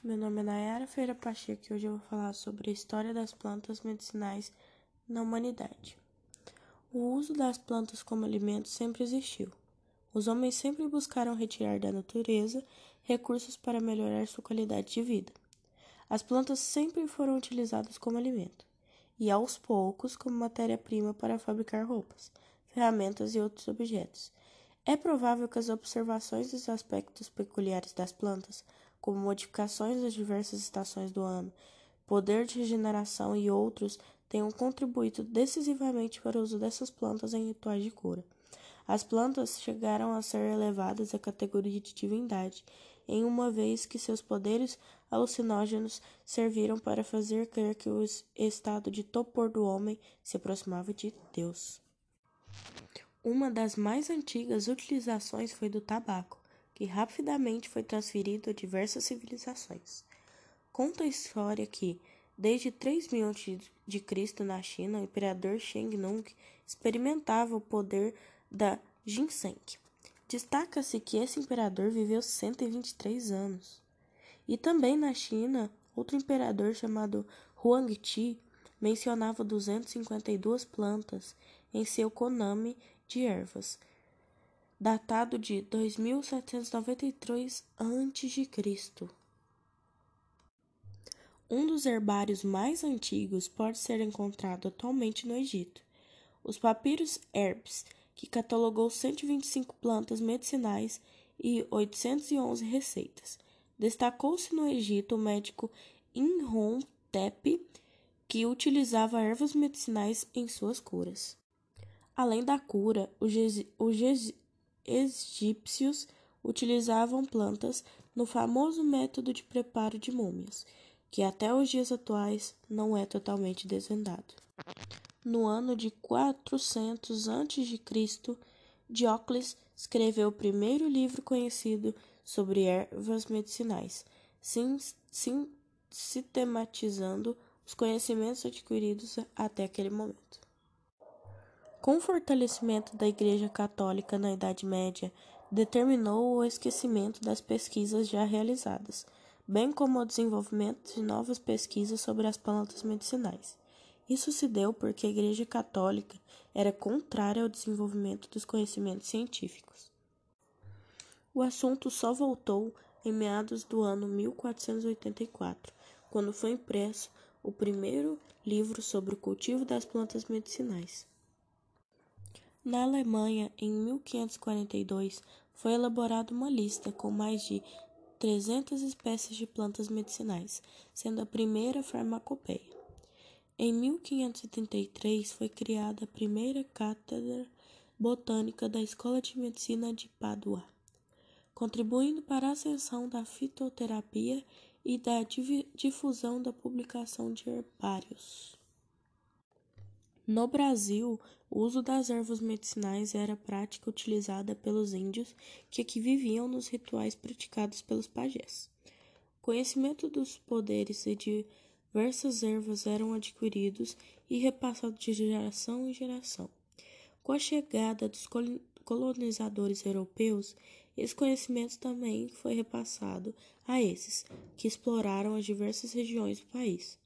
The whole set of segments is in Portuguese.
Meu nome é Nayara Feira Pacheco e hoje eu vou falar sobre a história das plantas medicinais na humanidade. O uso das plantas como alimento sempre existiu. Os homens sempre buscaram retirar da natureza recursos para melhorar sua qualidade de vida. As plantas sempre foram utilizadas como alimento e, aos poucos, como matéria-prima para fabricar roupas, ferramentas e outros objetos. É provável que as observações dos aspectos peculiares das plantas como modificações das diversas estações do ano, poder de regeneração e outros, tenham contribuído decisivamente para o uso dessas plantas em rituais de cura. As plantas chegaram a ser elevadas à categoria de divindade, em uma vez que seus poderes alucinógenos serviram para fazer crer que o estado de topor do homem se aproximava de Deus. Uma das mais antigas utilizações foi do tabaco, que rapidamente foi transferido a diversas civilizações. Conta a história que, desde 3000 a.C. na China, o imperador Sheng Nung experimentava o poder da ginseng. Destaca-se que esse imperador viveu 123 anos. E também na China, outro imperador chamado Huangti mencionava 252 plantas em seu Konami de ervas, datado de 2793 a.C. Um dos herbários mais antigos pode ser encontrado atualmente no Egito. Os papiros Herbs, que catalogou 125 plantas medicinais e 811 receitas. Destacou-se no Egito o médico Imhotep, que utilizava ervas medicinais em suas curas. Além da cura, os egípcios utilizavam plantas no famoso método de preparo de múmias, que até os dias atuais não é totalmente desvendado. No ano de 400 a.C., Diocles escreveu o primeiro livro conhecido sobre ervas medicinais, sistematizando os conhecimentos adquiridos até aquele momento. Com o fortalecimento da Igreja Católica na Idade Média, determinou o esquecimento das pesquisas já realizadas, bem como o desenvolvimento de novas pesquisas sobre as plantas medicinais. Isso se deu porque a Igreja Católica era contrária ao desenvolvimento dos conhecimentos científicos. O assunto só voltou em meados do ano 1484, quando foi impresso o primeiro livro sobre o cultivo das plantas medicinais. Na Alemanha, em 1542, foi elaborada uma lista com mais de 300 espécies de plantas medicinais, sendo a primeira farmacopeia. Em 1533 foi criada a primeira cátedra botânica da Escola de Medicina de Padua, contribuindo para a ascensão da fitoterapia e da difusão da publicação de herbários. No Brasil, o uso das ervas medicinais era prática utilizada pelos índios que aqui viviam nos rituais praticados pelos pajés. O conhecimento dos poderes de diversas ervas eram adquiridos e repassados de geração em geração. Com a chegada dos colonizadores europeus, esse conhecimento também foi repassado a esses, que exploraram as diversas regiões do país.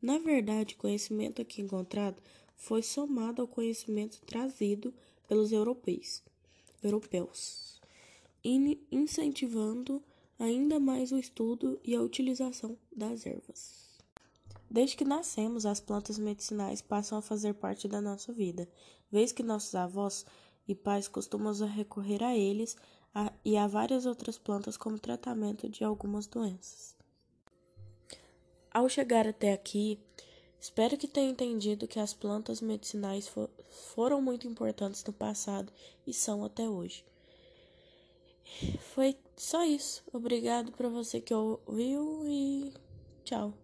Na verdade, o conhecimento aqui encontrado foi somado ao conhecimento trazido pelos europeus, europeus incentivando ainda mais o estudo e a utilização das ervas. Desde que nascemos, as plantas medicinais passam a fazer parte da nossa vida, vez que nossos avós e pais costumam recorrer a eles a, e a várias outras plantas como tratamento de algumas doenças. Ao chegar até aqui, Espero que tenha entendido que as plantas medicinais for, foram muito importantes no passado e são até hoje. Foi só isso. Obrigado para você que ouviu e tchau.